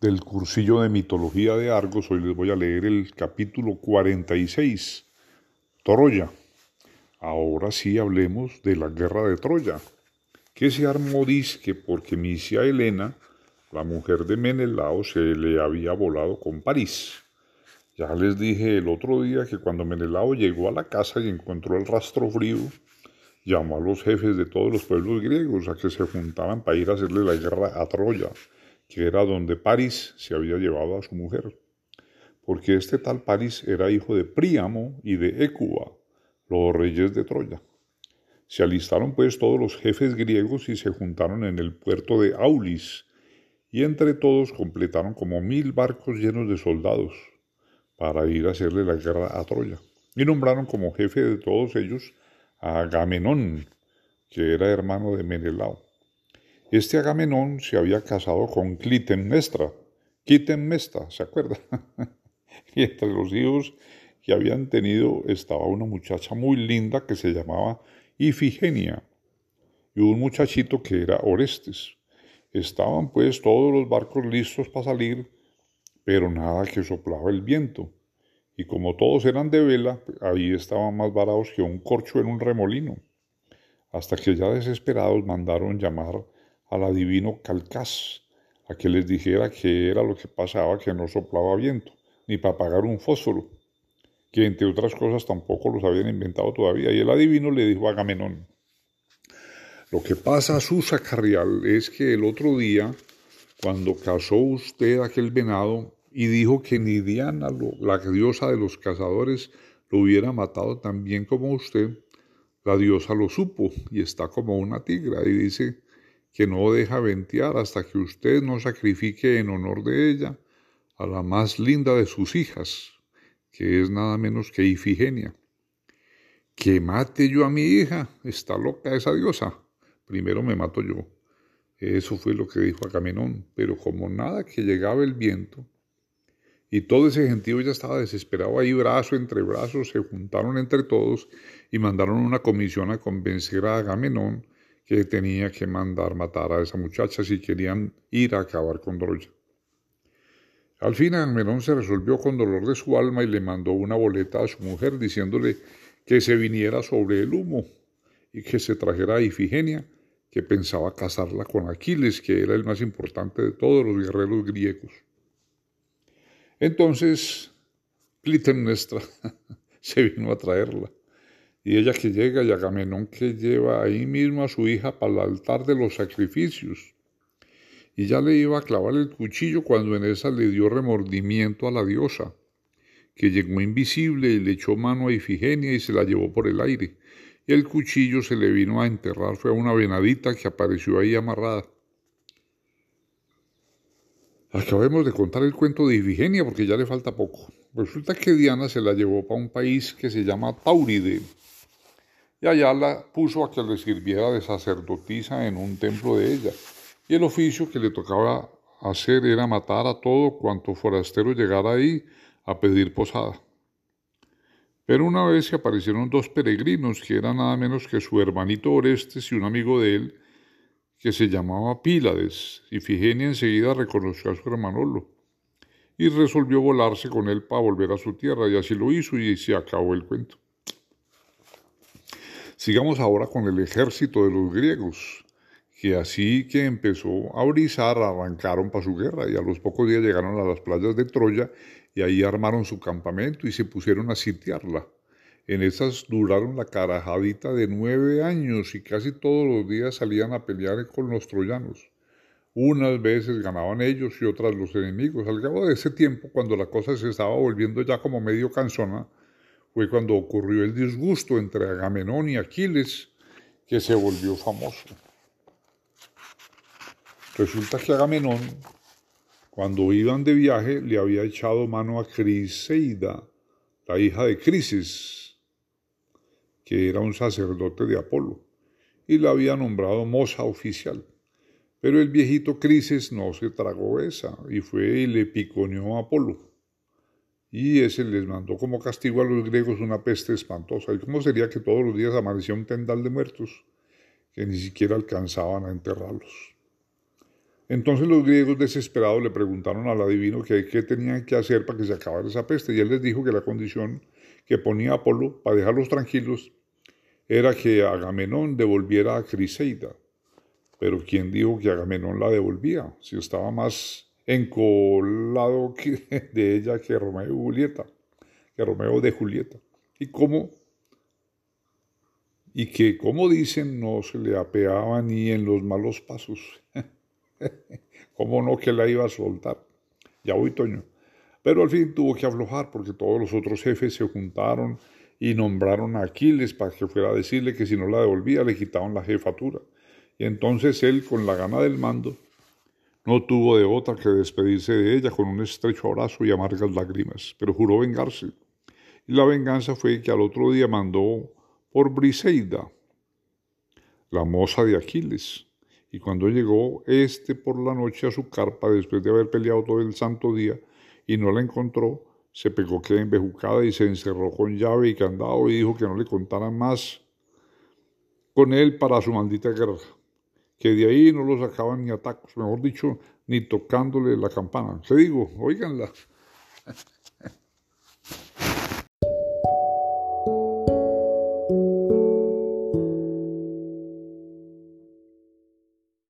del cursillo de mitología de Argos. Hoy les voy a leer el capítulo 46, Troya. Ahora sí hablemos de la guerra de Troya, que se armó disque porque Misia Helena, la mujer de Menelao, se le había volado con París. Ya les dije el otro día que cuando Menelao llegó a la casa y encontró el rastro frío, llamó a los jefes de todos los pueblos griegos a que se juntaban para ir a hacerle la guerra a Troya que era donde París se había llevado a su mujer, porque este tal París era hijo de Príamo y de Écuba, los reyes de Troya. Se alistaron pues todos los jefes griegos y se juntaron en el puerto de Aulis, y entre todos completaron como mil barcos llenos de soldados para ir a hacerle la guerra a Troya. Y nombraron como jefe de todos ellos a Agamenón, que era hermano de Menelao. Este Agamenón se había casado con Clitemnestra, Clitemnestra, ¿se acuerda? y entre los hijos que habían tenido estaba una muchacha muy linda que se llamaba Ifigenia y un muchachito que era Orestes. Estaban pues todos los barcos listos para salir, pero nada que soplaba el viento. Y como todos eran de vela, ahí estaban más varados que un corcho en un remolino. Hasta que ya desesperados mandaron llamar al adivino Calcás a que les dijera qué era lo que pasaba que no soplaba viento, ni para apagar un fósforo, que entre otras cosas tampoco los habían inventado todavía. Y el adivino le dijo a Agamenón, lo que pasa, Susa Carrial, es que el otro día, cuando cazó usted aquel venado y dijo que ni Diana, la diosa de los cazadores, lo hubiera matado tan bien como usted, la diosa lo supo y está como una tigra y dice que no deja ventear hasta que usted no sacrifique en honor de ella a la más linda de sus hijas, que es nada menos que Ifigenia. Que mate yo a mi hija, está loca esa diosa. Primero me mato yo. Eso fue lo que dijo Agamenón, pero como nada que llegaba el viento, y todo ese gentío ya estaba desesperado ahí, brazo entre brazos, se juntaron entre todos y mandaron una comisión a convencer a Agamenón que tenía que mandar matar a esa muchacha si querían ir a acabar con Troya. Al fin Agamenón se resolvió con dolor de su alma y le mandó una boleta a su mujer diciéndole que se viniera sobre el humo y que se trajera a Ifigenia, que pensaba casarla con Aquiles, que era el más importante de todos los guerreros griegos. Entonces Clitemnestra se vino a traerla y ella que llega y Agamenón que lleva ahí mismo a su hija para el altar de los sacrificios. Y ya le iba a clavar el cuchillo cuando en esa le dio remordimiento a la diosa, que llegó invisible y le echó mano a Ifigenia y se la llevó por el aire. Y el cuchillo se le vino a enterrar, fue a una venadita que apareció ahí amarrada. Acabemos de contar el cuento de Ifigenia porque ya le falta poco. Resulta que Diana se la llevó para un país que se llama Tauride, y allá la puso a que le sirviera de sacerdotisa en un templo de ella. Y el oficio que le tocaba hacer era matar a todo cuanto forastero llegara ahí a pedir posada. Pero una vez se aparecieron dos peregrinos, que eran nada menos que su hermanito Orestes y un amigo de él, que se llamaba Pílades, y Figenia enseguida reconoció a su hermanolo, y resolvió volarse con él para volver a su tierra, y así lo hizo, y se acabó el cuento. Sigamos ahora con el ejército de los griegos, que así que empezó a brisar, arrancaron para su guerra y a los pocos días llegaron a las playas de Troya y ahí armaron su campamento y se pusieron a sitiarla. En esas duraron la carajadita de nueve años y casi todos los días salían a pelear con los troyanos. Unas veces ganaban ellos y otras los enemigos. Al cabo de ese tiempo, cuando la cosa se estaba volviendo ya como medio cansona, fue cuando ocurrió el disgusto entre Agamenón y Aquiles, que se volvió famoso. Resulta que Agamenón, cuando iban de viaje, le había echado mano a Criseida, la hija de Crisis, que era un sacerdote de Apolo, y la había nombrado moza oficial. Pero el viejito Crises no se tragó esa y fue y le piconeó a Apolo y ese les mandó como castigo a los griegos una peste espantosa. ¿Y cómo sería que todos los días amanecía un tendal de muertos que ni siquiera alcanzaban a enterrarlos? Entonces los griegos desesperados le preguntaron al adivino qué tenían que hacer para que se acabara esa peste y él les dijo que la condición que ponía Apolo para dejarlos tranquilos era que Agamenón devolviera a Criseida. Pero ¿quién dijo que Agamenón la devolvía? Si estaba más encolado de ella que Romeo y Julieta, que Romeo de Julieta. Y cómo y que, como dicen, no se le apeaba ni en los malos pasos. ¿Cómo no que la iba a soltar? Ya voy, Toño. Pero al fin tuvo que aflojar porque todos los otros jefes se juntaron y nombraron a Aquiles para que fuera a decirle que si no la devolvía le quitaban la jefatura. Y entonces él, con la gana del mando, no tuvo de otra que despedirse de ella con un estrecho abrazo y amargas lágrimas, pero juró vengarse. Y la venganza fue que al otro día mandó por Briseida, la moza de Aquiles. Y cuando llegó éste por la noche a su carpa, después de haber peleado todo el santo día, y no la encontró, se pegó que embejucada y se encerró con llave y candado y dijo que no le contaran más con él para su maldita guerra, que de ahí no lo sacaban ni a tacos, mejor dicho, ni tocándole la campana. Se digo, oíganla.